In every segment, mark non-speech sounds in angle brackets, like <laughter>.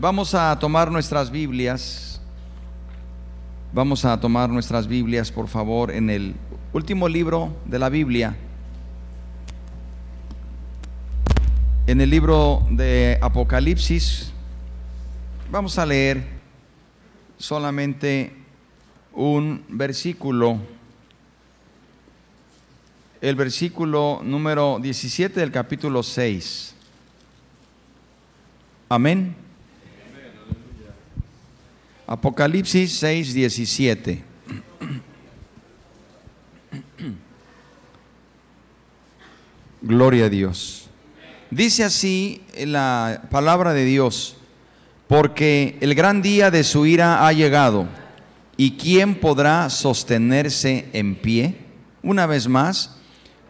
Vamos a tomar nuestras Biblias. Vamos a tomar nuestras Biblias, por favor, en el último libro de la Biblia. En el libro de Apocalipsis. Vamos a leer solamente un versículo. El versículo número 17 del capítulo 6. Amén. Apocalipsis 6, 17. Gloria a Dios. Dice así la palabra de Dios, porque el gran día de su ira ha llegado, ¿y quién podrá sostenerse en pie? Una vez más,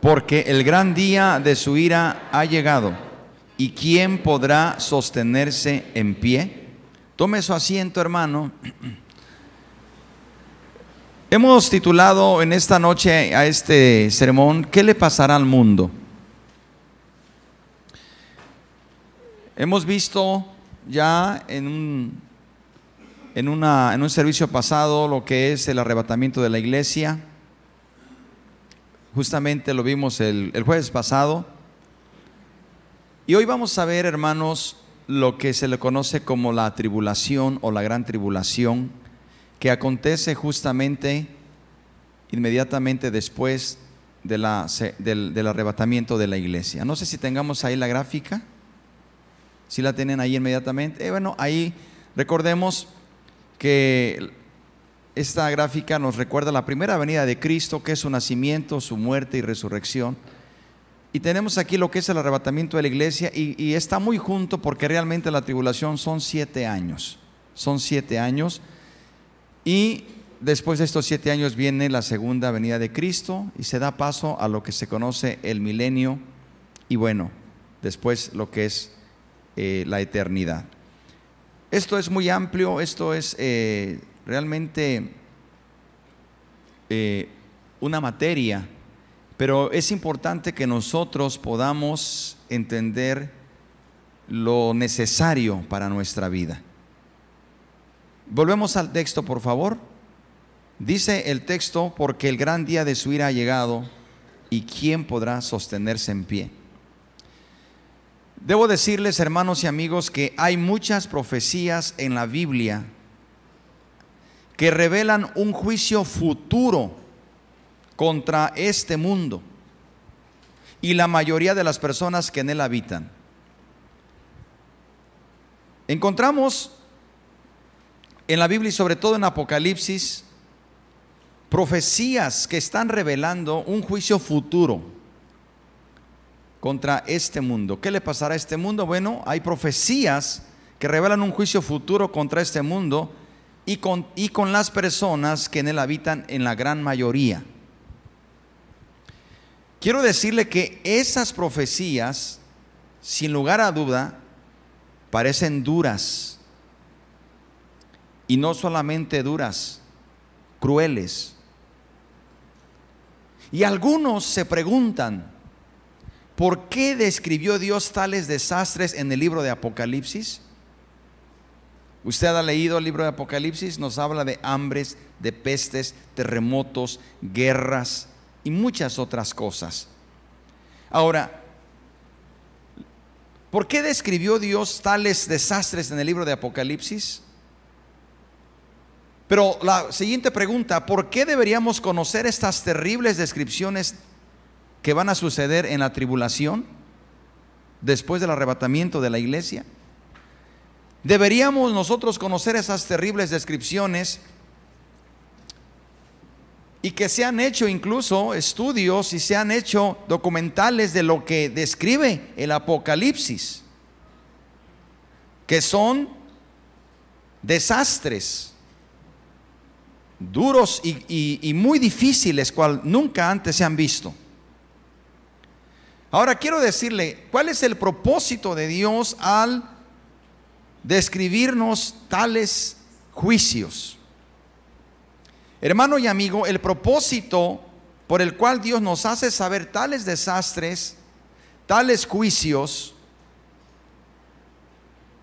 porque el gran día de su ira ha llegado, ¿y quién podrá sostenerse en pie? Tome su asiento, hermano. <clears throat> Hemos titulado en esta noche a este sermón, ¿qué le pasará al mundo? Hemos visto ya en un, en, un servicio pasado lo que es el arrebatamiento de la iglesia. Justamente lo vimos el jueves pasado. Y hoy vamos a ver, hermanos, lo que se le conoce como la tribulación o la gran tribulación, que acontece justamente inmediatamente después de la, del, del, arrebatamiento de la iglesia. No sé si tengamos ahí la gráfica, si la tienen ahí inmediatamente. Eh, bueno, ahí recordemos que esta gráfica nos recuerda la primera venida de Cristo, que es su nacimiento, su muerte y resurrección y tenemos aquí lo que es el arrebatamiento de la iglesia y, está muy junto porque realmente la tribulación son siete años. Son siete años. Y después de estos siete años viene la segunda venida de Cristo y se da paso a lo que se conoce el milenio y bueno, después lo que es eh, la eternidad. Esto es muy amplio, esto es eh, realmente eh, una materia pero es importante que nosotros podamos entender lo necesario para nuestra vida. Volvemos al texto, por favor. Dice el texto, porque el gran día de su ira ha llegado, ¿y quién podrá sostenerse en pie? Debo decirles, hermanos y amigos, que hay muchas profecías en la Biblia que revelan un juicio futuro contra este mundo y la mayoría de las personas que en él habitan. Encontramos en la Biblia y sobre todo en Apocalipsis profecías que están revelando un juicio futuro contra este mundo. ¿Qué le pasará a este mundo? Bueno, hay profecías que revelan un juicio futuro contra este mundo y con, y con las personas que en él habitan en la gran mayoría. Quiero decirle que esas profecías, sin lugar a duda, parecen duras. Y no solamente duras, crueles. Y algunos se preguntan, ¿por qué describió Dios tales desastres en el libro de Apocalipsis? Usted ha leído el libro de Apocalipsis, nos habla de hambres, de pestes, terremotos, guerras, y muchas otras cosas. Ahora, ¿por qué describió Dios tales desastres en el libro de Apocalipsis? Pero la siguiente pregunta, ¿por qué deberíamos conocer estas terribles descripciones que van a suceder en la tribulación después del arrebatamiento de la iglesia? ¿Deberíamos nosotros conocer esas terribles descripciones y que se han hecho incluso estudios y se han hecho documentales de lo que describe el Apocalipsis, que son desastres duros y, muy difíciles, cual nunca antes se han visto. Ahora quiero decirle, ¿cuál es el propósito de Dios al describirnos tales juicios? Hermano y amigo, el propósito por el cual Dios nos hace saber tales desastres, tales juicios,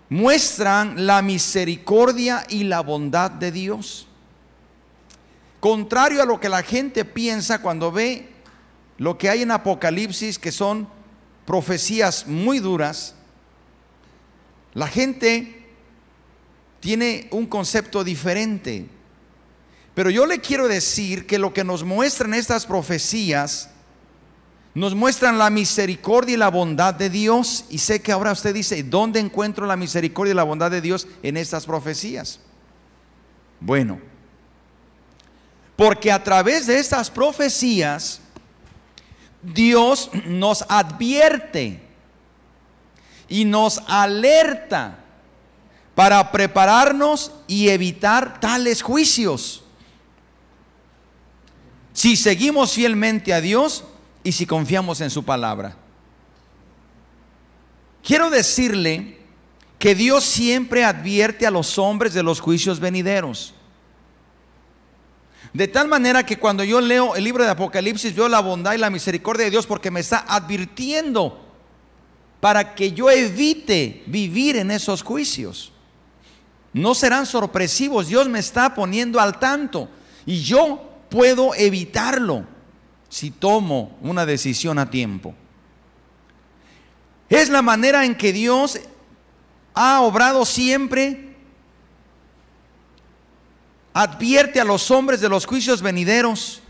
muestran la misericordia y la bondad de Dios. Contrario a lo que la gente piensa cuando ve lo que hay en Apocalipsis, que son profecías muy duras, la gente tiene un concepto diferente. Pero yo le quiero decir que lo que nos muestran estas profecías, nos muestran la misericordia y la bondad de Dios. Y sé que ahora usted dice, ¿dónde encuentro la misericordia y la bondad de Dios en estas profecías? Bueno, porque a través de estas profecías, Dios nos advierte y nos alerta para prepararnos y evitar tales juicios. Si seguimos fielmente a Dios y si confiamos en su palabra. Quiero decirle que Dios siempre advierte a los hombres de los juicios venideros. De tal manera que cuando yo leo el libro de Apocalipsis veo la bondad y la misericordia de Dios porque me está advirtiendo para que yo evite vivir en esos juicios. No serán sorpresivos, Dios me está poniendo al tanto y yo puedo evitarlo si tomo una decisión a tiempo. Es la manera en que Dios ha obrado siempre advierte a los hombres de los juicios venideros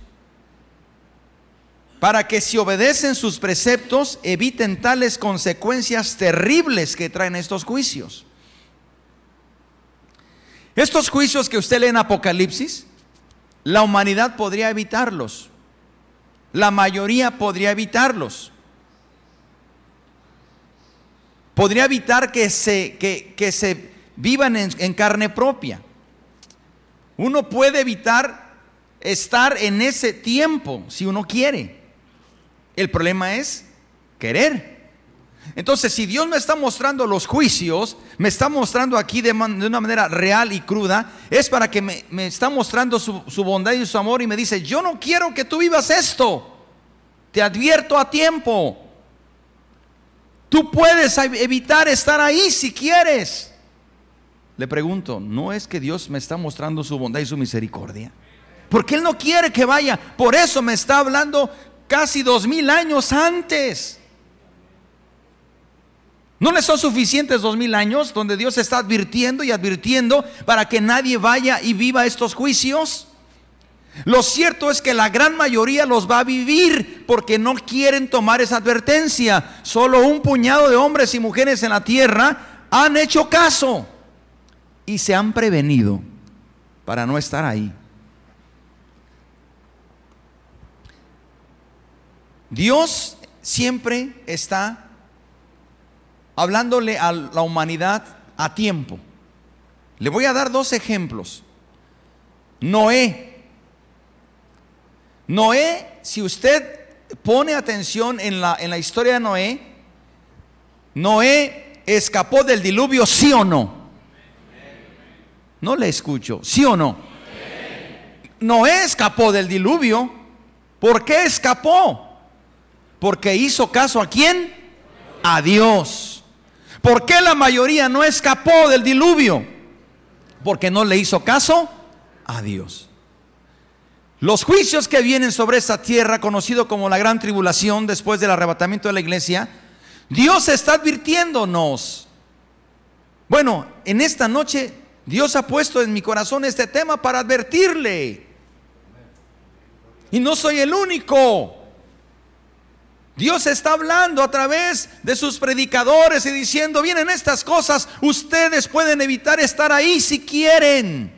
para que si obedecen sus preceptos eviten tales consecuencias terribles que traen estos juicios. Estos juicios que usted lee en Apocalipsis, la humanidad podría evitarlos. La mayoría podría evitarlos. Podría evitar que se, que, se vivan en carne propia. Uno puede evitar estar en ese tiempo si uno quiere. El problema es querer. Entonces, si Dios me está mostrando los juicios, me está mostrando aquí de, una manera real y cruda, es para que me, está mostrando su, su, bondad y su amor y me dice, yo no quiero que tú vivas esto. Te advierto a tiempo. Tú puedes evitar estar ahí si quieres. Le pregunto, ¿no es que Dios me está mostrando su bondad y su misericordia? Porque Él no quiere que vaya. Por eso me está hablando casi dos mil años antes. ¿No le son suficientes dos mil años donde Dios está advirtiendo y advirtiendo para que nadie vaya y viva estos juicios? Lo cierto es que la gran mayoría los va a vivir porque no quieren tomar esa advertencia. Solo un puñado de hombres y mujeres en la tierra han hecho caso y se han prevenido para no estar ahí. Dios siempre está hablándole a la humanidad a tiempo. Le voy a dar dos ejemplos. Noé. Noé, si usted pone atención en la, en la historia de Noé, Noé escapó del diluvio, sí o no. No le escucho, ¿sí o no? Noé escapó del diluvio. ¿Por qué escapó? Porque hizo caso a quién? A Dios. ¿Por qué la mayoría no escapó del diluvio? Porque no le hizo caso a Dios. Los juicios que vienen sobre esta tierra, conocido como la gran tribulación después del arrebatamiento de la iglesia, Dios está advirtiéndonos. Bueno, en esta noche Dios ha puesto en mi corazón este tema para advertirle. Y no soy el único. Dios está hablando a través de sus predicadores y diciendo, vienen estas cosas, ustedes pueden evitar estar ahí si quieren.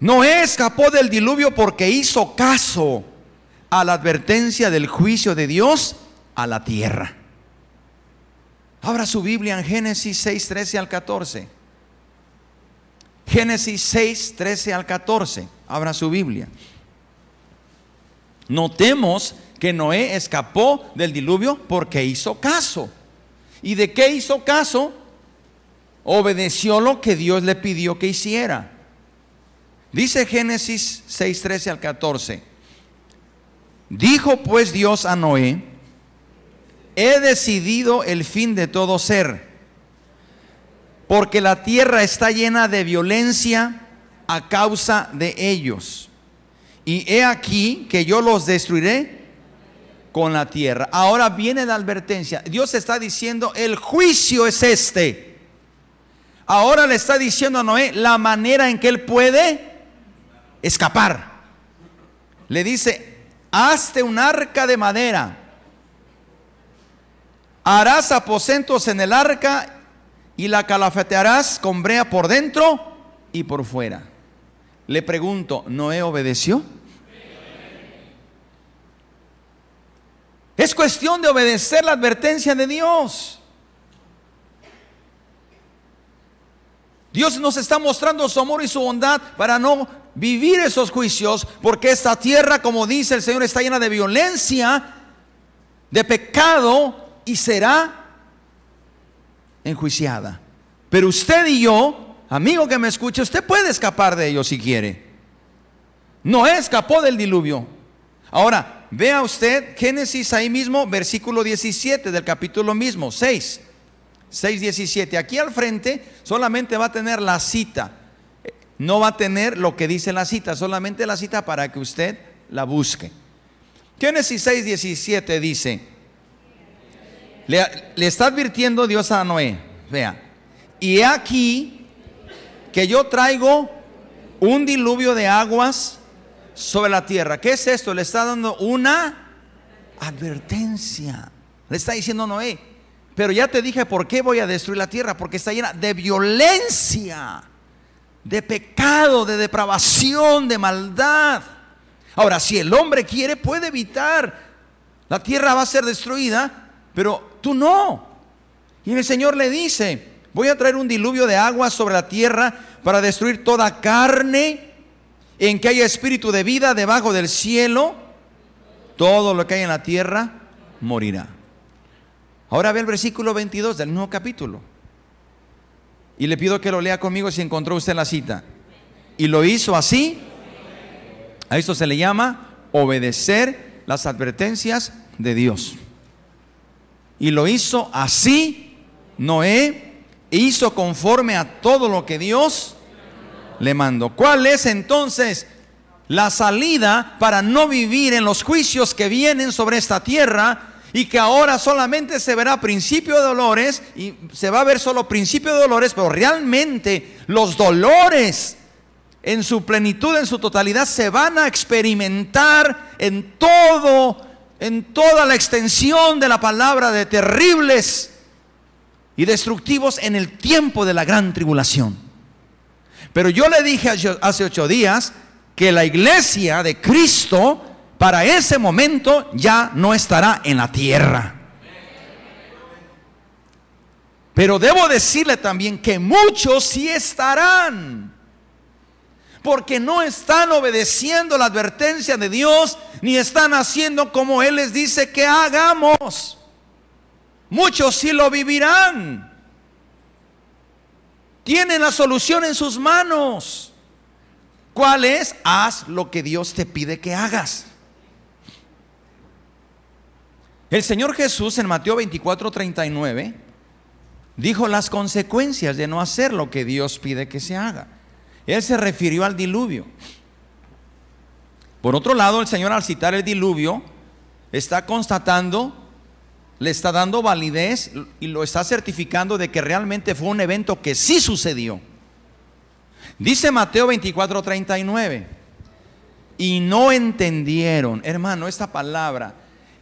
Noé escapó del diluvio porque hizo caso a la advertencia del juicio de Dios a la tierra. Abra su Biblia en Génesis 6, 13 al 14. Génesis 6, 13 al 14. Abra su Biblia. Notemos que Noé escapó del diluvio porque hizo caso. ¿Y de qué hizo caso? Obedeció lo que Dios le pidió que hiciera. Dice Génesis 6, 13 al 14. Dijo pues Dios a Noé, he decidido el fin de todo ser, porque la tierra está llena de violencia a causa de ellos. Y he aquí que yo los destruiré con la tierra. Ahora viene la advertencia. Dios está diciendo, el juicio es este. Ahora le está diciendo a Noé la manera en que él puede escapar. Le dice, hazte un arca de madera. Harás aposentos en el arca y la calafetearás con brea por dentro y por fuera. Le pregunto, ¿Noé obedeció? Es cuestión de obedecer la advertencia de Dios. Dios nos está mostrando su amor y su bondad para no vivir esos juicios, porque esta tierra, como dice el Señor, está llena de violencia, de pecado y será enjuiciada. Pero usted y yo, amigo que me escuche, usted puede escapar de ello si quiere. No escapó del diluvio. Ahora, vea usted Génesis ahí mismo, versículo 17 del capítulo mismo, 6. 6.17. Aquí al frente solamente va a tener la cita. No va a tener lo que dice la cita, solamente la cita para que usted la busque. Génesis 6.17 dice, le, le, está advirtiendo Dios a Noé, vea, y aquí que yo traigo un diluvio de aguas sobre la tierra. ¿Qué es esto? Le está dando una advertencia. Le está diciendo Noé, pero ya te dije por qué voy a destruir la tierra, porque está llena de violencia, de pecado, de depravación, de maldad. Ahora, si el hombre quiere, puede evitar. La tierra va a ser destruida, pero tú no. Y el Señor le dice, voy a traer un diluvio de agua sobre la tierra para destruir toda carne en que haya espíritu de vida debajo del cielo. Todo lo que hay en la tierra morirá. Ahora ve el versículo 22 del nuevo capítulo. Y le pido que lo lea conmigo si encontró usted la cita. Y lo hizo así. A esto se le llama obedecer las advertencias de Dios. Y lo hizo así. Noé hizo conforme a todo lo que Dios le mandó. ¿Cuál es entonces la salida para no vivir en los juicios que vienen sobre esta tierra? y que ahora solamente se verá principio de dolores y se va a ver solo principio de dolores, pero realmente los dolores en su plenitud, en su totalidad, se van a experimentar en todo, en toda la extensión de la palabra de terribles y destructivos en el tiempo de la gran tribulación. Pero yo le dije hace ocho días que la iglesia de Cristo para ese momento ya no estará en la tierra. Pero debo decirle también que muchos sí estarán. Porque no están obedeciendo la advertencia de Dios, ni están haciendo como Él les dice que hagamos. Muchos sí lo vivirán. Tienen la solución en sus manos. ¿Cuál es? Haz lo que Dios te pide que hagas. El Señor Jesús en Mateo 24, 39 dijo las consecuencias de no hacer lo que Dios pide que se haga. Él se refirió al diluvio. Por otro lado, el Señor al citar el diluvio está constatando, le está dando validez y lo está certificando de que realmente fue un evento que sí sucedió. Dice Mateo 24, 39, y no entendieron, hermano, esta palabra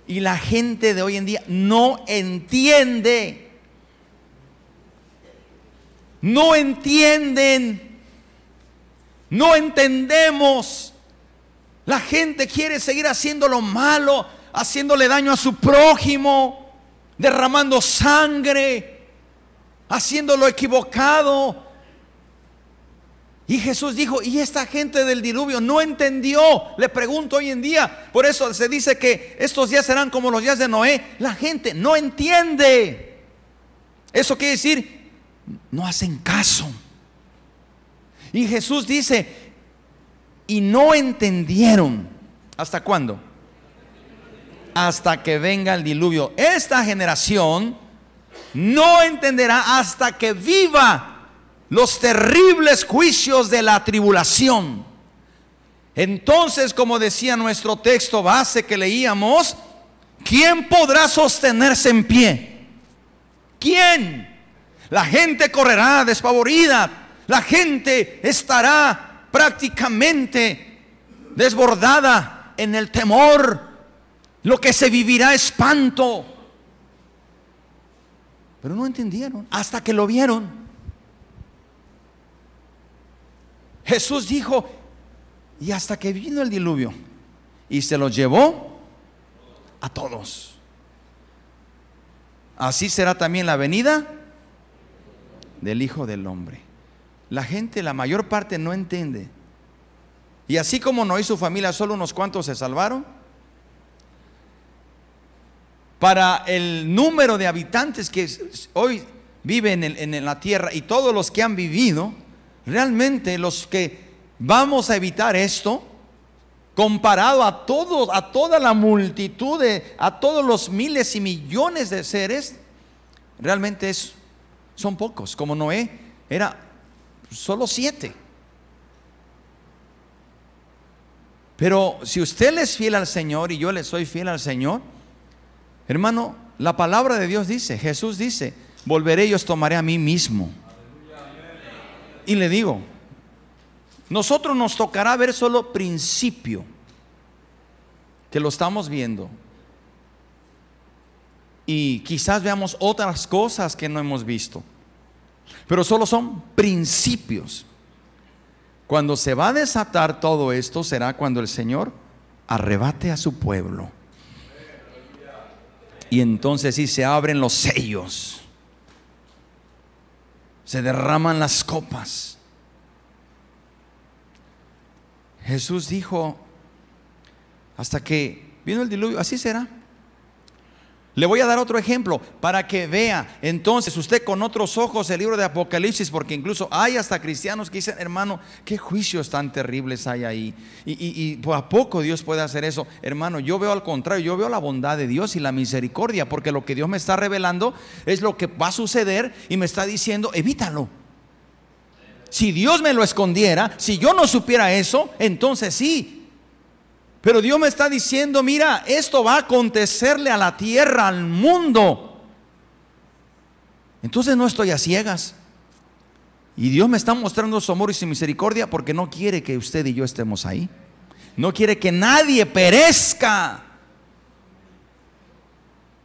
y la gente de hoy en día no entiende. No entienden. No entendemos. La gente quiere seguir haciendo lo malo, haciéndole daño a su prójimo, derramando sangre, haciendo lo equivocado. Y Jesús dijo, y esta gente del diluvio no entendió. Le pregunto hoy en día, por eso se dice que estos días serán como los días de Noé. La gente no entiende. Eso quiere decir, no hacen caso. Y Jesús dice, y no entendieron. ¿Hasta cuándo? Hasta que venga el diluvio. Esta generación no entenderá hasta que viva los terribles juicios de la tribulación. Entonces, como decía nuestro texto base que leíamos, ¿quién podrá sostenerse en pie? ¿Quién? La gente correrá despavorida, la gente estará prácticamente desbordada en el temor, lo que se vivirá espanto. Pero no entendieron hasta que lo vieron. Jesús dijo, y hasta que vino el diluvio, y se los llevó a todos. Así será también la venida del Hijo del Hombre. La gente, la mayor parte no entiende. Y así como no y su familia, solo unos cuantos se salvaron. Para el número de habitantes que hoy viven en, la tierra y todos los que han vivido, realmente los que vamos a evitar esto, comparado a todos, a toda la multitud de, a todos los miles y millones de seres, realmente son pocos. Como Noé era solo siete. Pero si usted es fiel al Señor y yo le soy fiel al Señor, hermano, la palabra de Dios dice, Jesús dice, volveré y os tomaré a mí mismo. Y le digo, nosotros nos tocará ver solo principio, que lo estamos viendo. Y quizás veamos otras cosas que no hemos visto. Pero solo son principios. Cuando se va a desatar todo esto será cuando el Señor arrebate a su pueblo. Y entonces sí se abren los sellos. Se derraman las copas. Jesús dijo, hasta que vino el diluvio, así será. Le voy a dar otro ejemplo para que vea entonces usted con otros ojos el libro de Apocalipsis, porque incluso hay hasta cristianos que dicen, hermano, qué juicios tan terribles hay ahí. Y, a poco Dios puede hacer eso. Hermano, yo veo al contrario, yo veo la bondad de Dios y la misericordia, porque lo que Dios me está revelando es lo que va a suceder y me está diciendo, evítalo. Si Dios me lo escondiera, si yo no supiera eso, entonces sí, pero Dios me está diciendo, mira, esto va a acontecerle a la tierra, al mundo. Entonces no estoy a ciegas. Y Dios me está mostrando su amor y su misericordia porque no quiere que usted y yo estemos ahí. No quiere que nadie perezca.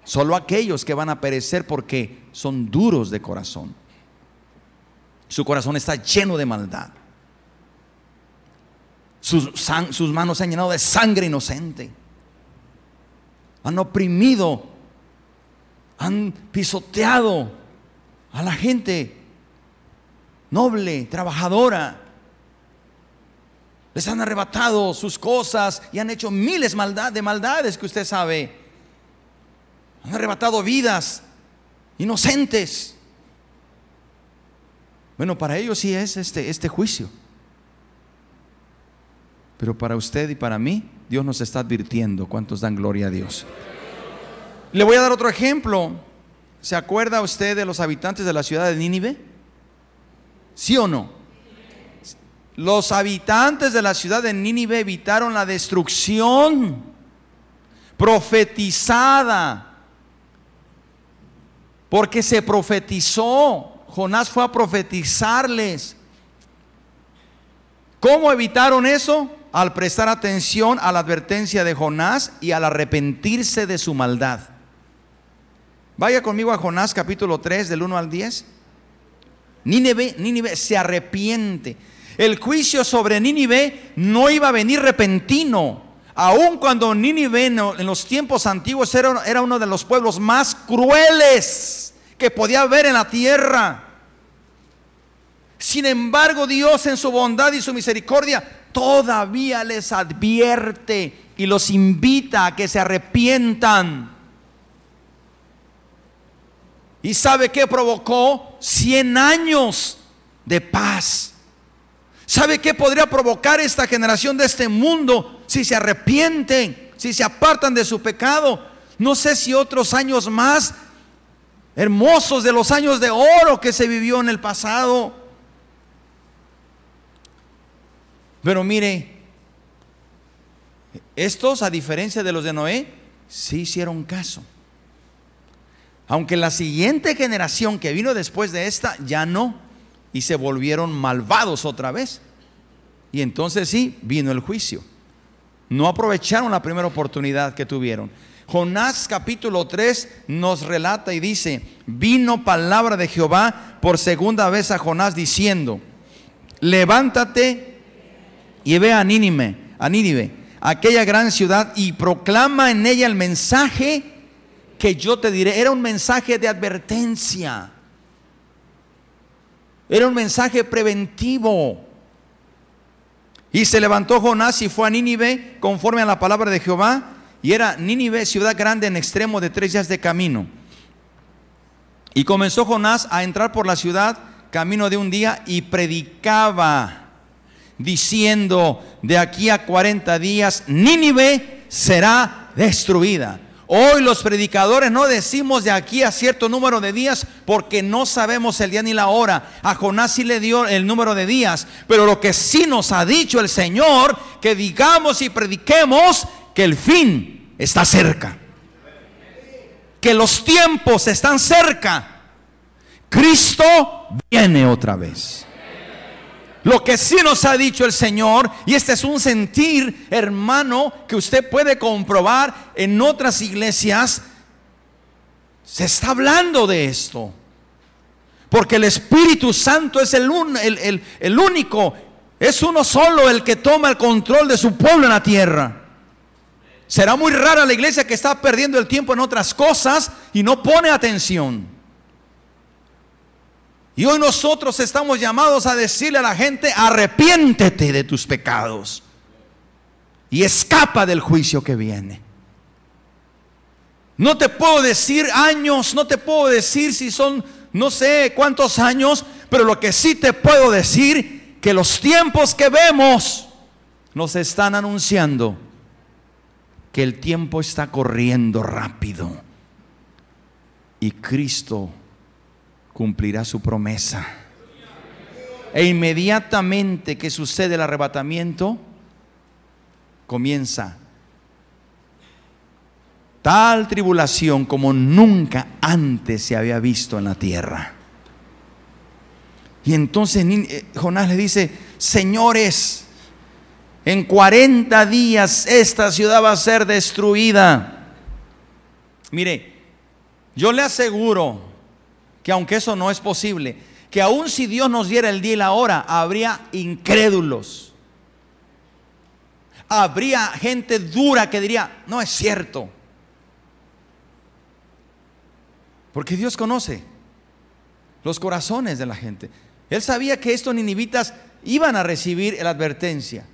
Solo aquellos que van a perecer porque son duros de corazón. Su corazón está lleno de maldad. Sus, manos se han llenado de sangre inocente. Han oprimido, han pisoteado a la gente noble, trabajadora. Les han arrebatado sus cosas y han hecho miles de maldades que usted sabe. Han arrebatado vidas inocentes. Bueno, para ellos sí es este, este juicio. Pero para usted y para mí, Dios nos está advirtiendo. ¿Cuántos dan gloria a Dios? Le voy a dar otro ejemplo. ¿Se acuerda usted de los habitantes de la ciudad de Nínive? ¿Sí o no? Los habitantes de la ciudad de Nínive evitaron la destrucción profetizada. Porque se profetizó. Jonás fue a profetizarles. ¿Cómo evitaron eso? Al prestar atención a la advertencia de Jonás y al arrepentirse de su maldad. Vaya conmigo a Jonás capítulo 3 del 1 al 10. Nínive, se arrepiente. El juicio sobre Nínive no iba a venir repentino. Aun cuando Nínive en los tiempos antiguos era uno de los pueblos más crueles que podía haber en la tierra. Sin embargo, Dios en su bondad y su misericordia todavía les advierte y los invita a que se arrepientan. ¿Y sabe qué provocó? 100 años de paz. ¿Sabe qué podría provocar esta generación de este mundo si se arrepienten, si se apartan de su pecado? No sé si otros años más hermosos de los años de oro que se vivió en el pasado. Pero mire, estos, a diferencia de los de Noé, sí hicieron caso. Aunque la siguiente generación que vino después de esta ya no, y se volvieron malvados otra vez. Y entonces sí, vino el juicio. No aprovecharon la primera oportunidad que tuvieron. Jonás capítulo 3 nos relata y dice, vino palabra de Jehová por segunda vez a Jonás diciendo, levántate y ve a Nínive, a aquella gran ciudad y proclama en ella el mensaje que yo te diré. Era un mensaje de advertencia. Era un mensaje preventivo. Y se levantó Jonás y fue a Nínive conforme a la palabra de Jehová y era Nínive, ciudad grande en extremo de tres días de camino. Y comenzó Jonás a entrar por la ciudad camino de un día y predicaba, diciendo, de aquí a 40 días, Nínive será destruida. Hoy los predicadores no decimos de aquí a cierto número de días porque no sabemos el día ni la hora. A Jonás sí le dio el número de días, pero lo que sí nos ha dicho el Señor, que digamos y prediquemos que el fin está cerca. Que los tiempos están cerca. Cristo viene otra vez. Lo que sí nos ha dicho el Señor, y este es un sentir, hermano, que usted puede comprobar en otras iglesias, se está hablando de esto. Porque el Espíritu Santo es el, el, el único, es uno solo el que toma el control de su pueblo en la tierra. Será muy rara la iglesia que está perdiendo el tiempo en otras cosas y no pone atención. Y hoy nosotros estamos llamados a decirle a la gente, arrepiéntete de tus pecados y escapa del juicio que viene. No te puedo decir años, no te puedo decir si son no sé cuántos años, pero lo que sí te puedo decir, que los tiempos que vemos nos están anunciando que el tiempo está corriendo rápido y Cristo cumplirá su promesa. E inmediatamente que sucede el arrebatamiento, comienza tal tribulación como nunca antes se había visto en la tierra. Y entonces eh, Jonás le dice, señores, en 40 días esta ciudad va a ser destruida. Mire, yo le aseguro que aunque eso no es posible, que aun si Dios nos diera el día y la hora, habría incrédulos. Habría gente dura que diría, no es cierto. Porque Dios conoce los corazones de la gente. Él sabía que estos ninivitas iban a recibir la advertencia.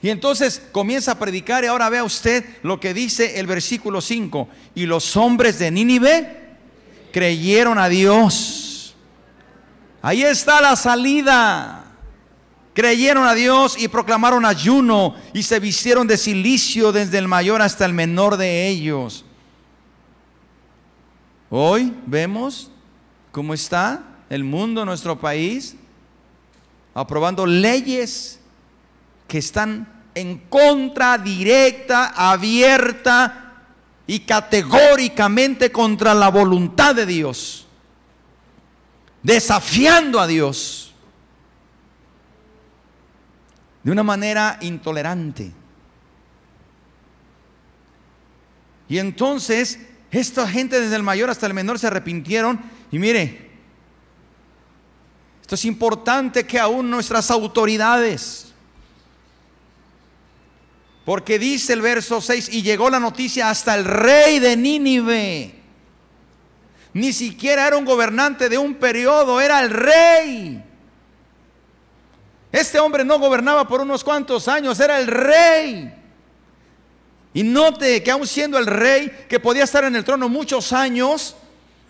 Y entonces comienza a predicar y ahora vea usted lo que dice el versículo 5. Y los hombres de Nínive creyeron a Dios. Ahí está la salida. Creyeron a Dios y proclamaron ayuno y se vistieron de silicio desde el mayor hasta el menor de ellos. Hoy vemos cómo está el mundo, nuestro país, aprobando leyes que están en contra directa, abierta y categóricamente contra la voluntad de Dios, desafiando a Dios de una manera intolerante. Y entonces esta gente desde el mayor hasta el menor se arrepintieron y mire, esto es importante que aún nuestras autoridades porque dice el verso 6, y llegó la noticia hasta el rey de Nínive. Ni siquiera era un gobernante de un periodo, era el rey. Este hombre no gobernaba por unos cuantos años, era el rey. Y note que aún siendo el rey, que podía estar en el trono muchos años,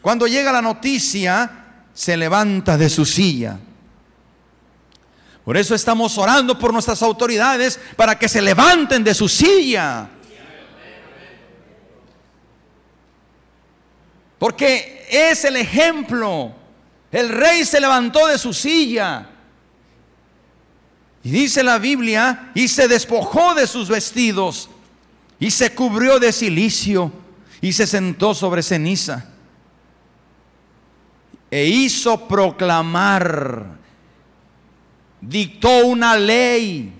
cuando llega la noticia, se levanta de su silla. Por eso estamos orando por nuestras autoridades para que se levanten de su silla. Porque es el ejemplo. El rey se levantó de su silla. Y dice la Biblia, y se despojó de sus vestidos, y se cubrió de silicio, y se sentó sobre ceniza. E hizo proclamar, dictó una ley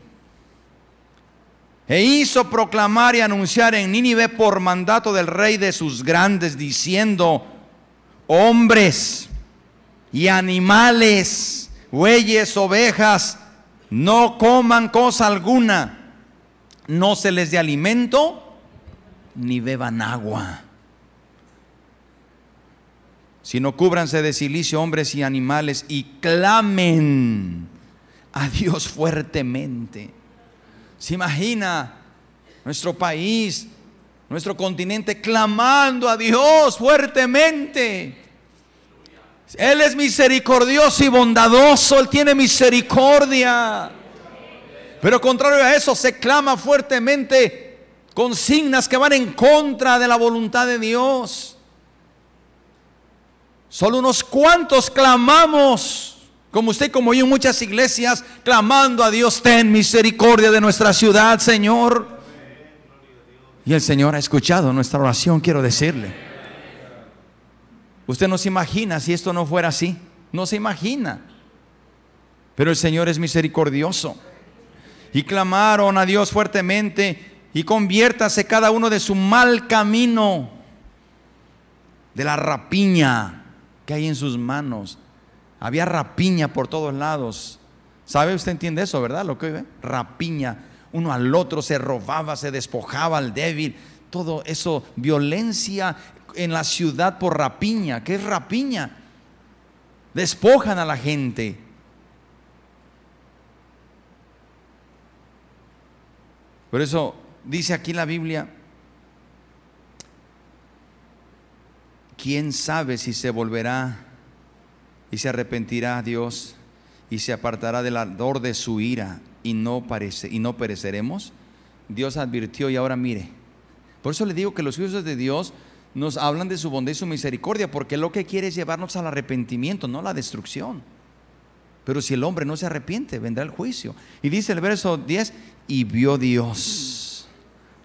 e hizo proclamar y anunciar en Nínive por mandato del rey de sus grandes, diciendo, hombres y animales, bueyes, ovejas, no coman cosa alguna, no se les dé alimento, ni beban agua, sino cúbranse de silicio hombres y animales y clamen a Dios fuertemente se imagina nuestro país, nuestro continente clamando a Dios fuertemente. Él es misericordioso y bondadoso, Él tiene misericordia. Pero contrario a eso, se clama fuertemente consignas que van en contra de la voluntad de Dios. Solo unos cuantos clamamos como usted, como yo, muchas iglesias, clamando a Dios, ten misericordia de nuestra ciudad, Señor. Y el Señor ha escuchado nuestra oración, quiero decirle. Usted no se imagina si esto no fuera así. No se imagina. Pero el Señor es misericordioso. Y clamaron a Dios fuertemente y conviértase cada uno de su mal camino, de la rapiña que hay en sus manos había rapiña por todos lados. ¿Sabe? Usted entiende eso, ¿verdad? Lo que ve. Rapiña. Uno al otro se robaba, se despojaba al débil. Todo eso, violencia en la ciudad por rapiña. ¿Qué es rapiña? Despojan a la gente. Por eso dice aquí la Biblia, ¿quién sabe si se volverá y se arrepentirá Dios y se apartará del ardor de su ira y no, parece, y no pereceremos. Dios advirtió y ahora mire. Por eso le digo que los hijos de Dios nos hablan de su bondad y su misericordia, porque lo que quiere es llevarnos al arrepentimiento, no la destrucción. Pero si el hombre no se arrepiente, vendrá el juicio. Y dice el verso 10, y vio Dios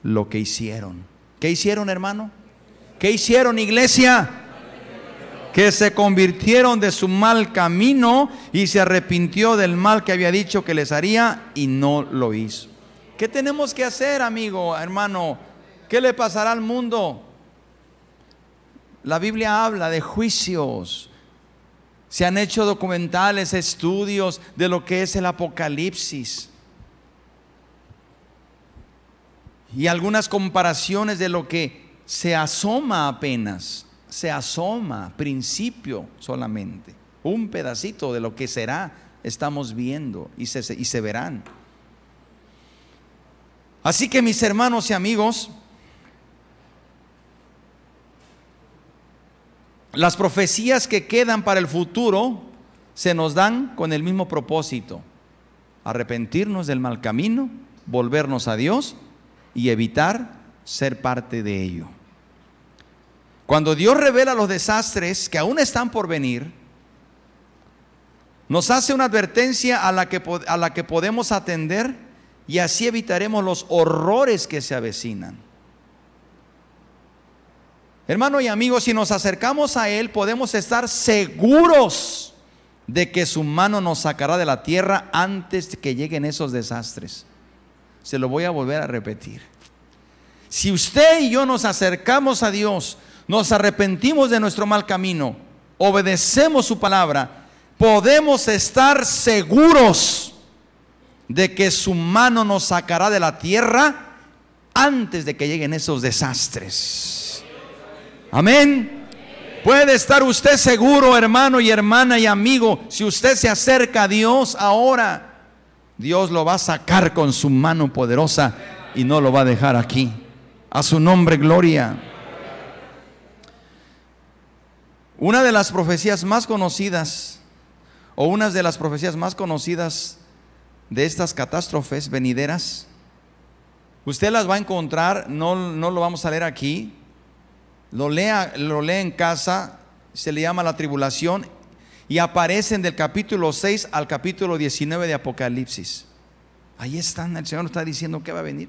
lo que hicieron. ¿Qué hicieron, hermano? ¿Qué hicieron, iglesia? Que se convirtieron de su mal camino y se arrepintió del mal que había dicho que les haría y no lo hizo. ¿Qué tenemos que hacer, amigo, hermano? ¿Qué le pasará al mundo? La Biblia habla de juicios. Se han hecho documentales, estudios de lo que es el Apocalipsis. Y algunas comparaciones de lo que se asoma apenas se asoma, principio solamente, un pedacito de lo que será, estamos viendo y se, y se verán. Así que mis hermanos y amigos, las profecías que quedan para el futuro se nos dan con el mismo propósito, arrepentirnos del mal camino, volvernos a Dios y evitar ser parte de ello. Cuando Dios revela los desastres que aún están por venir, nos hace una advertencia a la que, a la que podemos atender y así evitaremos los horrores que se avecinan. Hermano y amigos, si nos acercamos a Él, podemos estar seguros de que su mano nos sacará de la tierra antes que lleguen esos desastres. Se lo voy a volver a repetir. Si usted y yo nos acercamos a Dios, nos arrepentimos de nuestro mal camino, obedecemos su palabra, podemos estar seguros de que su mano nos sacará de la tierra antes de que lleguen esos desastres. Amén. Puede estar usted seguro, hermano y hermana y amigo, si usted se acerca a Dios ahora, Dios lo va a sacar con su mano poderosa y no lo va a dejar aquí. A su nombre, gloria. Una de las profecías más conocidas, o una de las profecías más conocidas de estas catástrofes venideras, usted las va a encontrar, no, no lo vamos a leer aquí, lo lea, lo lee en casa, se le llama la tribulación y aparecen del capítulo 6 al capítulo 19 de Apocalipsis. Ahí están, el Señor está diciendo que va a venir.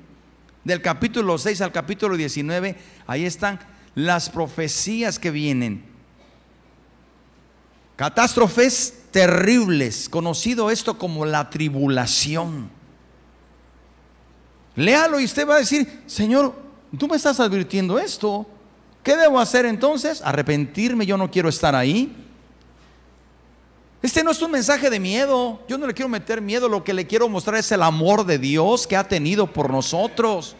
Del capítulo 6 al capítulo 19, ahí están las profecías que vienen. Catástrofes terribles, conocido esto como la tribulación. Léalo y usted va a decir, Señor, tú me estás advirtiendo esto. ¿Qué debo hacer entonces? Arrepentirme, yo no quiero estar ahí. Este no es un mensaje de miedo. Yo no le quiero meter miedo. Lo que le quiero mostrar es el amor de Dios que ha tenido por nosotros.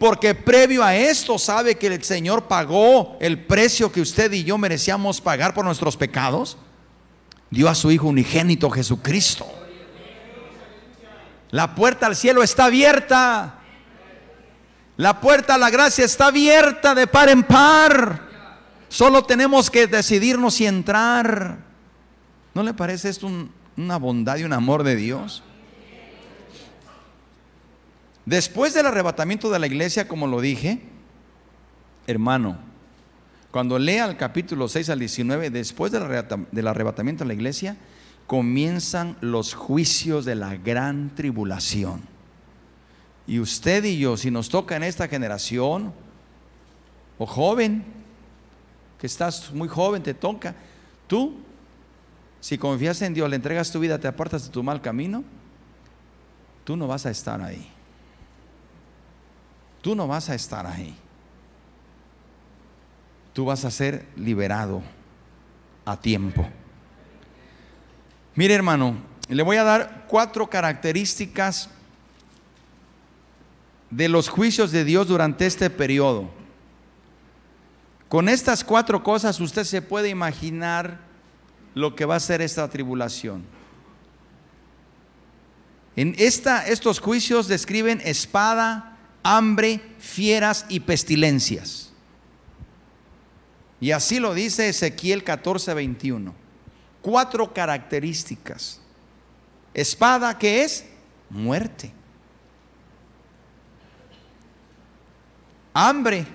Porque previo a esto sabe que el Señor pagó el precio que usted y yo merecíamos pagar por nuestros pecados. Dio a su Hijo unigénito Jesucristo. La puerta al cielo está abierta. La puerta a la gracia está abierta de par en par. Solo tenemos que decidirnos si entrar. ¿No le parece esto una bondad y un amor de Dios? Después del arrebatamiento de la iglesia, como lo dije, hermano, cuando lea el capítulo 6 al 19, después del arrebatamiento de la iglesia, comienzan los juicios de la gran tribulación. Y usted y yo, si nos toca en esta generación, o joven, que estás muy joven, te toca, tú, si confías en Dios, le entregas tu vida, te apartas de tu mal camino, tú no vas a estar ahí. Tú no vas a estar ahí. Tú vas a ser liberado a tiempo. Mire hermano, le voy a dar cuatro características de los juicios de Dios durante este periodo. Con estas cuatro cosas usted se puede imaginar lo que va a ser esta tribulación. En esta, estos juicios describen espada, hambre, fieras y pestilencias. Y así lo dice Ezequiel 14, 21. Cuatro características. Espada, que es? Muerte. hambre.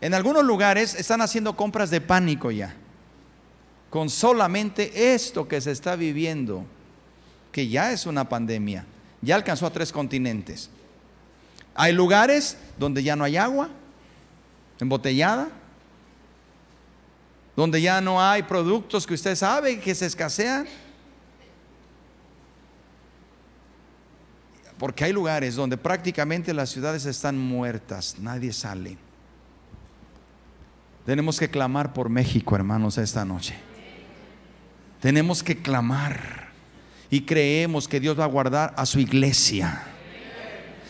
En algunos lugares están haciendo compras de pánico ya, con solamente esto que se está viviendo, que ya es una pandemia, ya alcanzó a tres continentes. Hay lugares donde ya no hay agua embotellada, donde ya no hay productos que usted sabe que se escasean. Porque hay lugares donde prácticamente las ciudades están muertas, nadie sale. Tenemos que clamar por México, hermanos, esta noche. Tenemos que clamar y creemos que Dios va a guardar a su iglesia.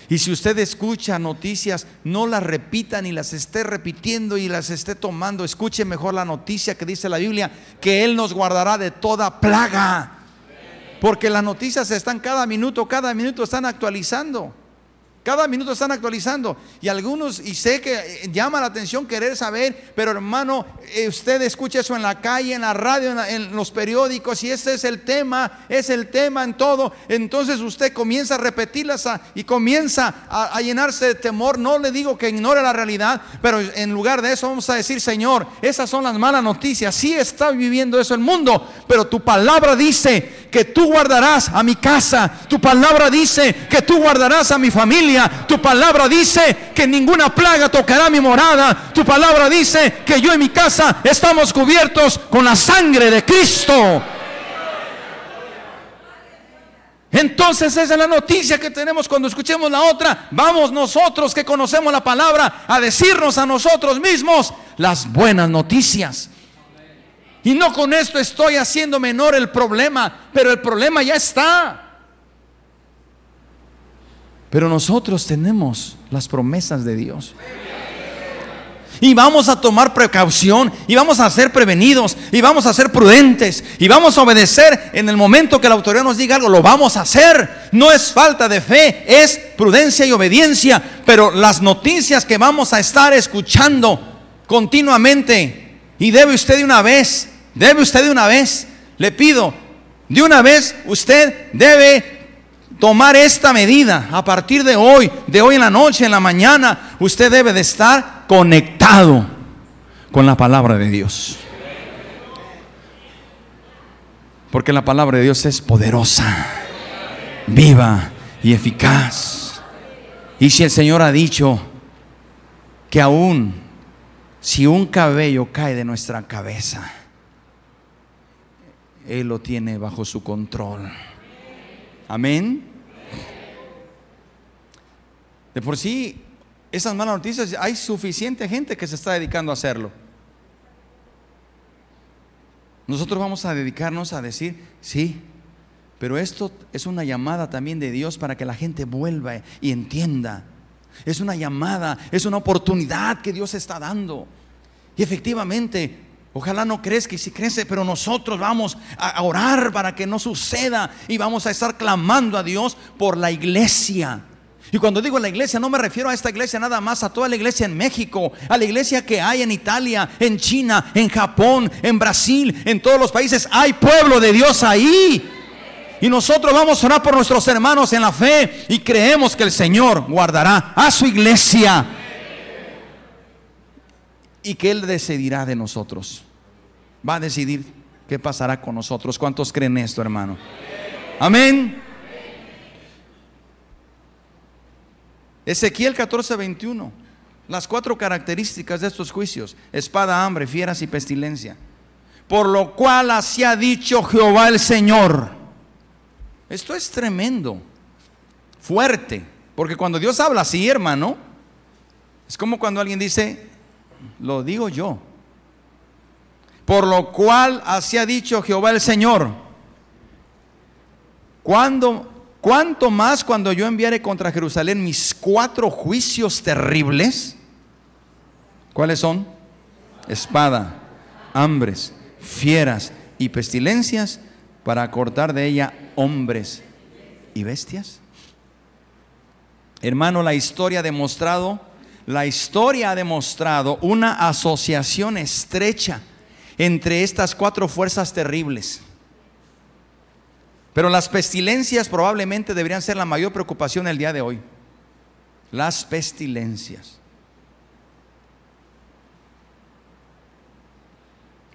Y si usted escucha noticias, no las repita ni las esté repitiendo y las esté tomando. Escuche mejor la noticia que dice la Biblia, que Él nos guardará de toda plaga. Porque las noticias están cada minuto, cada minuto están actualizando. Cada minuto están actualizando. Y algunos, y sé que eh, llama la atención querer saber, pero hermano, eh, usted escucha eso en la calle, en la radio, en, los periódicos, y ese es el tema, es el tema en todo. Entonces usted comienza a repetirlas y comienza a, a llenarse de temor. No le digo que ignore la realidad, pero en lugar de eso vamos a decir, Señor, esas son las malas noticias. Sí está viviendo eso el mundo, pero tu palabra dice que tú guardarás a mi casa. Tu palabra dice que tú guardarás a mi familia. Tu palabra dice que ninguna plaga tocará mi morada. Tu palabra dice que yo y mi casa estamos cubiertos con la sangre de Cristo. Entonces esa es la noticia que tenemos cuando escuchemos la otra. Vamos nosotros que conocemos la palabra a decirnos a nosotros mismos las buenas noticias. Y no con esto estoy haciendo menor el problema, pero el problema ya está. Pero nosotros tenemos las promesas de Dios. Y vamos a tomar precaución, y vamos a ser prevenidos, y vamos a ser prudentes, y vamos a obedecer en el momento que la autoridad nos diga algo, lo vamos a hacer. No es falta de fe, es prudencia y obediencia. Pero las noticias que vamos a estar escuchando continuamente, y debe usted de una vez, debe usted de una vez, le pido, de una vez usted debe tomar esta medida. A partir de hoy, de hoy en la noche, en la mañana, usted debe de estar conectado con la palabra de Dios. Porque la palabra de Dios es poderosa, viva y eficaz. Y si el Señor ha dicho que aún si un cabello cae de nuestra cabeza, Él lo tiene bajo su control. Amén. De por sí, esas malas noticias, hay suficiente gente que se está dedicando a hacerlo. Nosotros vamos a dedicarnos a decir, sí, pero esto es una llamada también de Dios para que la gente vuelva y entienda. Es una llamada, es una oportunidad que Dios está dando. Y efectivamente, ojalá no crezca y si crece, pero nosotros vamos a orar para que no suceda y vamos a estar clamando a Dios por la iglesia. Y cuando digo la iglesia, no me refiero a esta iglesia nada más, a toda la iglesia en México, a la iglesia que hay en Italia, en China, en Japón, en Brasil, en todos los países. Hay pueblo de Dios ahí. Y nosotros vamos a orar por nuestros hermanos en la fe y creemos que el Señor guardará a su iglesia y que Él decidirá de nosotros. Va a decidir qué pasará con nosotros. ¿Cuántos creen esto, hermano? Amén. Ezequiel 14, 21. Las cuatro características de estos juicios: espada, hambre, fieras y pestilencia. Por lo cual así ha dicho Jehová el Señor. Esto es tremendo, fuerte, porque cuando Dios habla así, hermano, es como cuando alguien dice, lo digo yo. Por lo cual así ha dicho Jehová el Señor. Cuando ¿Cuánto más cuando yo enviare contra Jerusalén mis cuatro juicios terribles? ¿Cuáles son? Espada, hambres, fieras y pestilencias para cortar de ella hombres y bestias. Hermano, la historia ha demostrado, la historia ha demostrado una asociación estrecha entre estas cuatro fuerzas terribles. Pero las pestilencias probablemente deberían ser la mayor preocupación el día de hoy. Las pestilencias.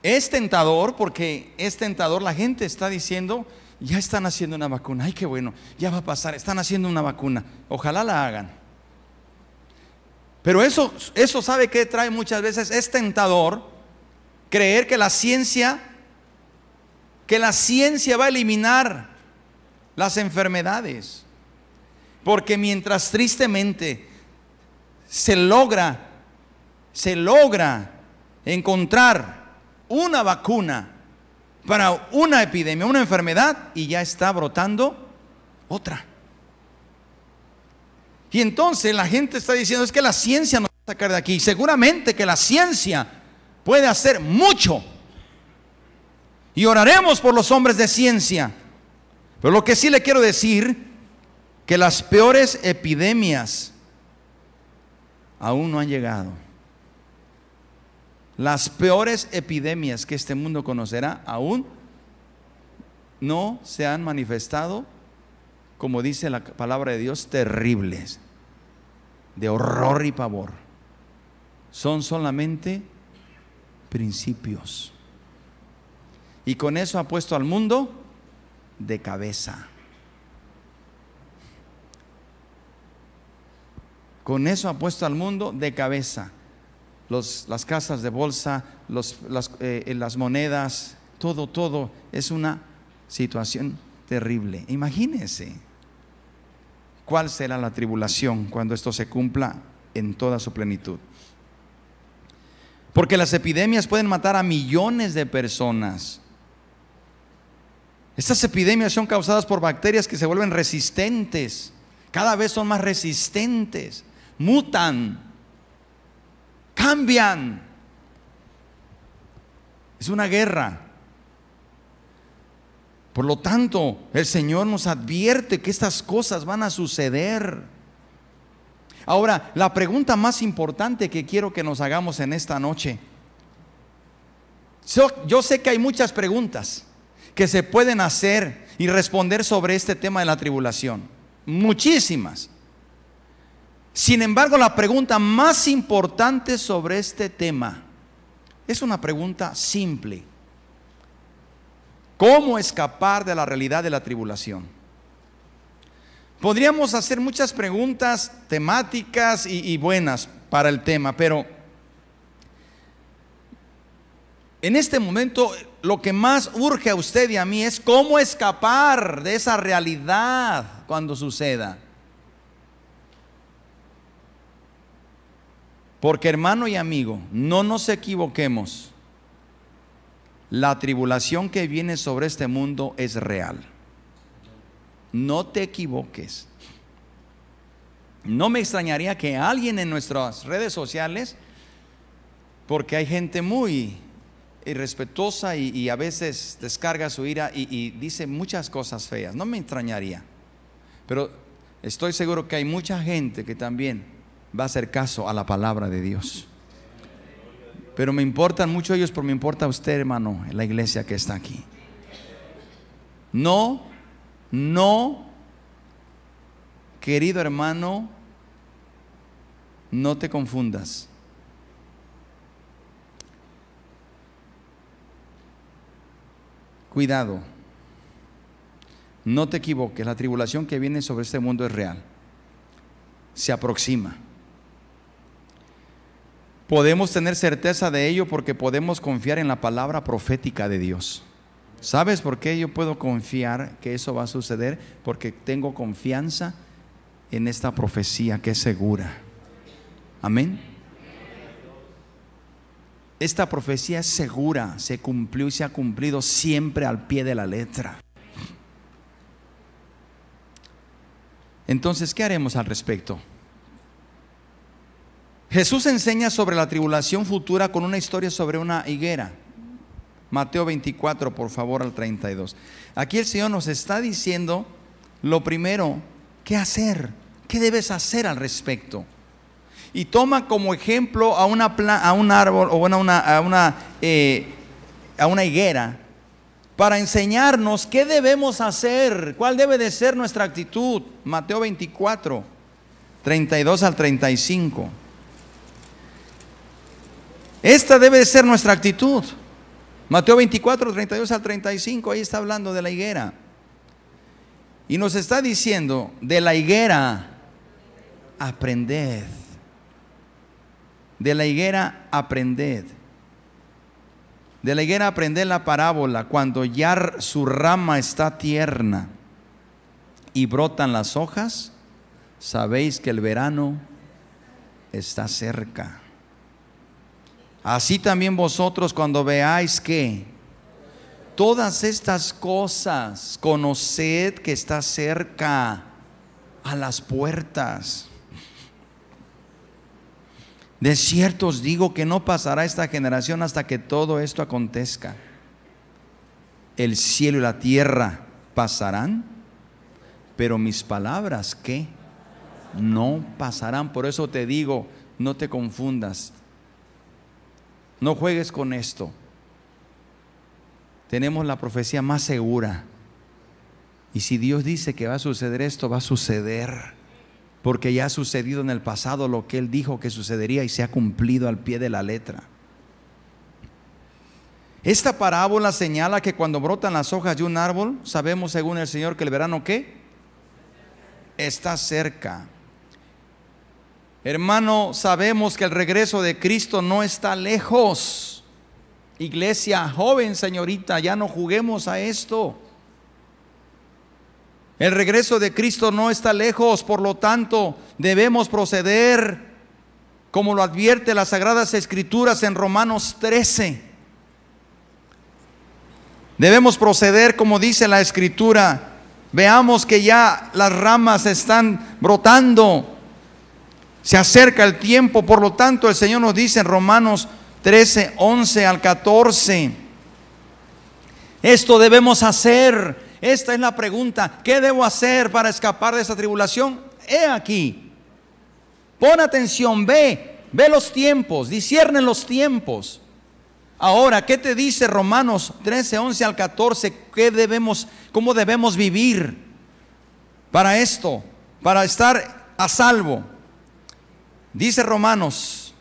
Es tentador porque es tentador. La gente está diciendo, ya están haciendo una vacuna. Ay, qué bueno, ya va a pasar. Están haciendo una vacuna. Ojalá la hagan. Pero eso, eso sabe que trae muchas veces. Es tentador creer que la ciencia que la ciencia va a eliminar las enfermedades. Porque mientras tristemente se logra, se logra encontrar una vacuna para una epidemia, una enfermedad, y ya está brotando otra. Y entonces la gente está diciendo, es que la ciencia nos va a sacar de aquí. Seguramente que la ciencia puede hacer mucho y oraremos por los hombres de ciencia. Pero lo que sí le quiero decir, que las peores epidemias aún no han llegado. Las peores epidemias que este mundo conocerá aún no se han manifestado, como dice la palabra de Dios, terribles, de horror y pavor. Son solamente principios. Y con eso ha puesto al mundo de cabeza. Con eso ha puesto al mundo de cabeza. las casas de bolsa, las, eh, las monedas, todo, todo es una situación terrible. Imagínense cuál será la tribulación cuando esto se cumpla en toda su plenitud. Porque las epidemias pueden matar a millones de personas. Estas epidemias son causadas por bacterias que se vuelven resistentes, cada vez son más resistentes, mutan, cambian. Es una guerra. Por lo tanto, el Señor nos advierte que estas cosas van a suceder. Ahora, la pregunta más importante que quiero que nos hagamos en esta noche. Yo, sé que hay muchas preguntas que se pueden hacer y responder sobre este tema de la tribulación. muchísimas. Sin embargo, la pregunta más importante sobre este tema es una pregunta simple. ¿Cómo escapar de la realidad de la tribulación? Podríamos hacer muchas preguntas temáticas y, buenas para el tema, pero en este momento lo que más urge a usted y a mí es cómo escapar de esa realidad cuando suceda. Porque hermano y amigo, no nos equivoquemos. La tribulación que viene sobre este mundo es real. No te equivoques. No me extrañaría que alguien en nuestras redes sociales, porque hay gente muy irrespetuosa y, a veces descarga su ira y, y dice muchas cosas feas, no me extrañaría. Pero estoy seguro que hay mucha gente que también va a hacer caso a la palabra de Dios. Pero me importan mucho ellos, pero me importa a usted, hermano, en la iglesia que está aquí. No, no, querido hermano, no te confundas. Cuidado, no te equivoques, la tribulación que viene sobre este mundo es real, se aproxima. Podemos tener certeza de ello porque podemos confiar en la palabra profética de Dios. ¿Sabes por qué yo puedo confiar que eso va a suceder? Porque tengo confianza en esta profecía que es segura. Amén. Esta profecía es segura, se cumplió y se ha cumplido siempre al pie de la letra. Entonces, ¿qué haremos al respecto? Jesús enseña sobre la tribulación futura con una historia sobre una higuera. Mateo 24, por favor, al 32. Aquí el Señor nos está diciendo lo primero, ¿qué hacer? ¿Qué debes hacer al respecto? Y toma como ejemplo a, una a un árbol o a una, a, una, eh, a una higuera para enseñarnos qué debemos hacer, cuál debe de ser nuestra actitud. Mateo 24, 32 al 35. Esta debe ser nuestra actitud. Mateo 24, 32 al 35, ahí está hablando de la higuera. Y nos está diciendo, de la higuera, aprended. De la higuera, aprended. De la higuera aprended la parábola, cuando ya su rama está tierna y brotan las hojas, sabéis que el verano está cerca. Así también vosotros cuando veáis que todas estas cosas, conoced que está cerca a las puertas. De cierto os digo que no pasará esta generación hasta que todo esto acontezca. El cielo y la tierra pasarán, pero mis palabras, ¿qué? No pasarán. Por eso te digo, no te confundas. No juegues con esto. Tenemos la profecía más segura. Y si Dios dice que va a suceder esto, va a suceder. Porque ya ha sucedido en el pasado lo que Él dijo que sucedería y se ha cumplido al pie de la letra. Esta parábola señala que cuando brotan las hojas de un árbol, sabemos según el Señor que el verano qué? Está cerca. Hermano, sabemos que el regreso de Cristo no está lejos. Iglesia, joven señorita, ya no juguemos a esto. El regreso de Cristo no está lejos, por lo tanto debemos proceder como lo advierte las Sagradas Escrituras en Romanos 13. Debemos proceder como dice la Escritura. Veamos que ya las ramas están brotando se acerca el tiempo, por lo tanto el Señor nos dice en Romanos 13, 11 al 14, esto debemos hacer. Esta es la pregunta, ¿qué debo hacer para escapar de esta tribulación? He aquí, pon atención, ve, ve los tiempos, discierne los tiempos. Ahora, ¿qué te dice Romanos 13, 11 al 14? ¿Qué debemos, cómo debemos vivir para esto? para estar a salvo. Dice Romanos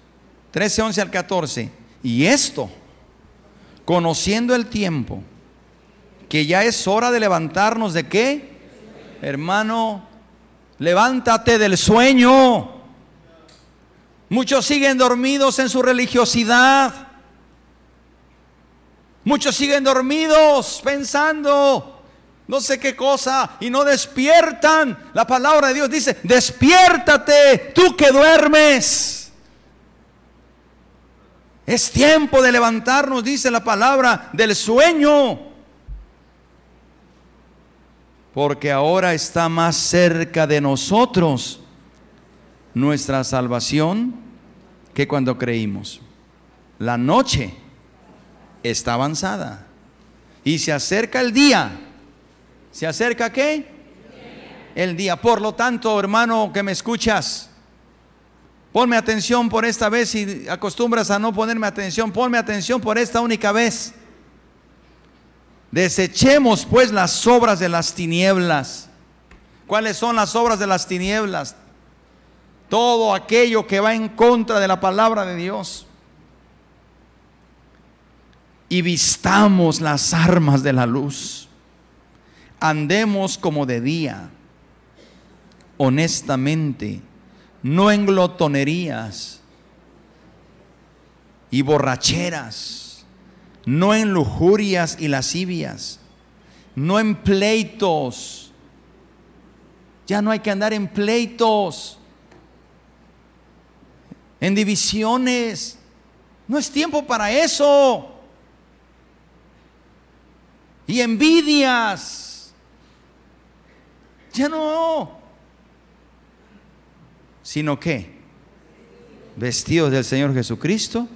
13, 11 al 14, y esto, conociendo el tiempo, que ya es hora de levantarnos de qué? Hermano, levántate del sueño. Muchos siguen dormidos en su religiosidad. Muchos siguen dormidos pensando no sé qué cosa y no despiertan. La palabra de Dios dice, despiértate tú que duermes. Es tiempo de levantarnos, dice la palabra, del sueño. Porque ahora está más cerca de nosotros nuestra salvación que cuando creímos. La noche está avanzada y se acerca el día. ¿Se acerca qué? El día. Por lo tanto, hermano que me escuchas, ponme atención por esta vez y acostumbras a no ponerme atención, ponme atención por esta única vez. Desechemos pues las obras de las tinieblas. ¿Cuáles son las obras de las tinieblas? todo aquello que va en contra de la palabra de Dios. Y vistamos las armas de la luz. Andemos como de día, honestamente, no en glotonerías y borracheras, no en lujurias y lascivias, no en pleitos. Ya no hay que andar en pleitos en divisiones. No es tiempo para eso. Y envidias. Ya no. Sino que vestidos del Señor Jesucristo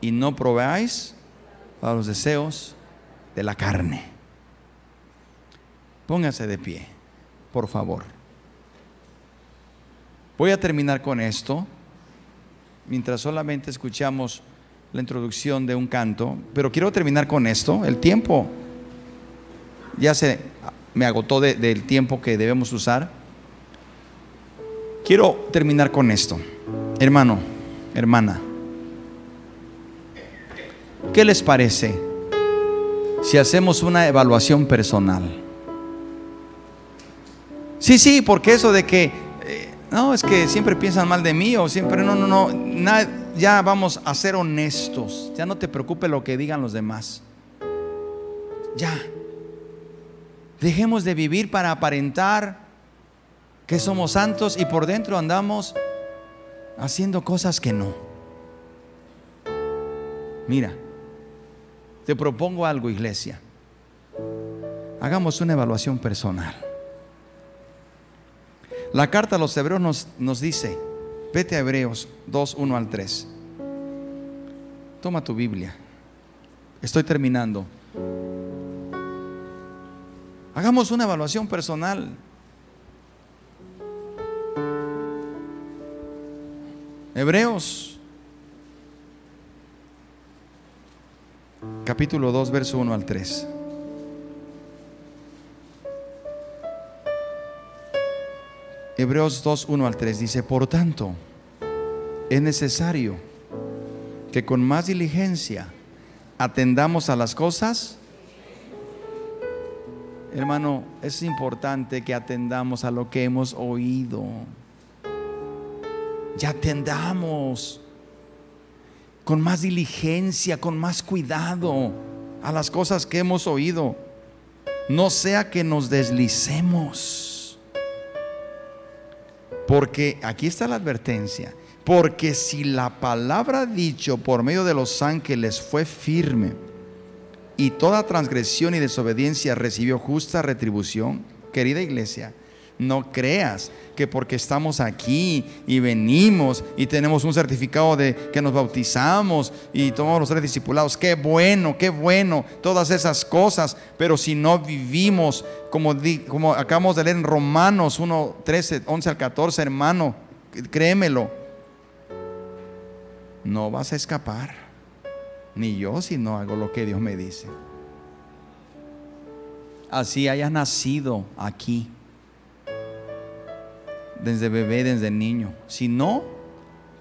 y no probáis para los deseos de la carne. Póngase de pie, por favor. Voy a terminar con esto mientras solamente escuchamos la introducción de un canto, pero quiero terminar con esto. El tiempo ya se me agotó del tiempo que debemos usar. Quiero terminar con esto. Hermano, hermana, ¿qué les parece si hacemos una evaluación personal? Sí, sí, porque eso de que no, es que siempre piensan mal de mí o siempre, no, no, no, ya vamos a ser honestos, ya no te preocupe lo que digan los demás. Ya. Dejemos de vivir para aparentar que somos santos y por dentro andamos haciendo cosas que no. Mira, te propongo algo, iglesia. Hagamos una evaluación personal. La carta a los hebreos nos, nos dice, vete a Hebreos 2, 1 al 3. Toma tu Biblia. Estoy terminando. Hagamos una evaluación personal. Hebreos capítulo 2, verso 1 al 3. Hebreos 2, 1 al 3 dice, por tanto, es necesario que con más diligencia atendamos a las cosas. Hermano, es importante que atendamos a lo que hemos oído. Ya atendamos con más diligencia, con más cuidado a las cosas que hemos oído. No sea que nos deslicemos. Porque aquí está la advertencia. Porque si la palabra dicho por medio de los ángeles fue firme y toda transgresión y desobediencia recibió justa retribución, querida iglesia, no creas que porque estamos aquí y venimos y tenemos un certificado de que nos bautizamos y tomamos los tres discipulados, qué bueno, qué bueno, todas esas cosas, pero si no vivimos como, como acabamos de leer en Romanos 1, 13, 11 al 14, hermano, créemelo, no vas a escapar, ni yo si no hago lo que Dios me dice. Así hayas nacido aquí desde bebé, desde niño. Si no,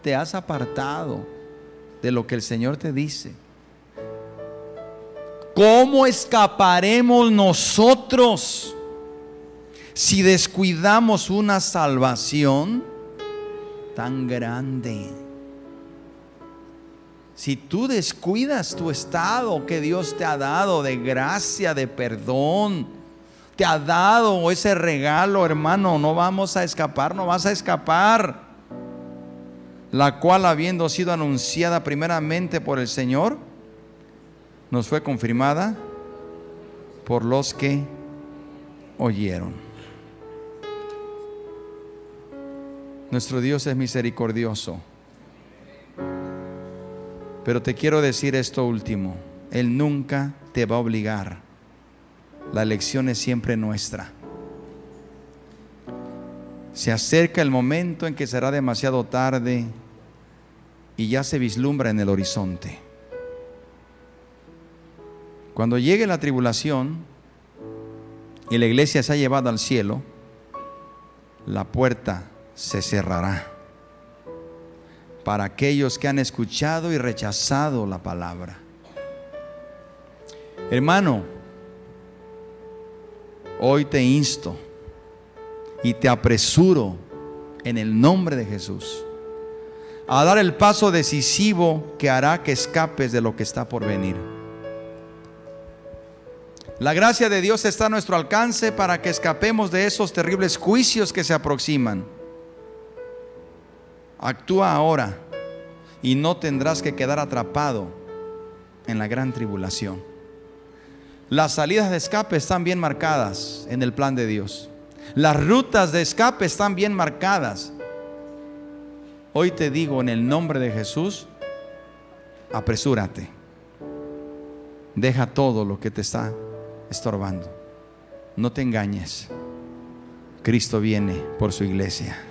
te has apartado de lo que el Señor te dice. ¿Cómo escaparemos nosotros si descuidamos una salvación tan grande? Si tú descuidas tu estado que Dios te ha dado de gracia, de perdón, te ha dado ese regalo, hermano, no vamos a escapar, no vas a escapar. La cual habiendo sido anunciada primeramente por el Señor, nos fue confirmada por los que oyeron. Nuestro Dios es misericordioso. Pero te quiero decir esto último. Él nunca te va a obligar. La elección es siempre nuestra. Se acerca el momento en que será demasiado tarde y ya se vislumbra en el horizonte. Cuando llegue la tribulación y la iglesia se ha llevado al cielo, la puerta se cerrará para aquellos que han escuchado y rechazado la palabra. Hermano, hoy te insto y te apresuro en el nombre de Jesús a dar el paso decisivo que hará que escapes de lo que está por venir. La gracia de Dios está a nuestro alcance para que escapemos de esos terribles juicios que se aproximan. Actúa ahora y no tendrás que quedar atrapado en la gran tribulación. Las salidas de escape están bien marcadas en el plan de Dios. Las rutas de escape están bien marcadas. Hoy te digo en el nombre de Jesús, apresúrate. Deja todo lo que te está estorbando. No te engañes. Cristo viene por su iglesia.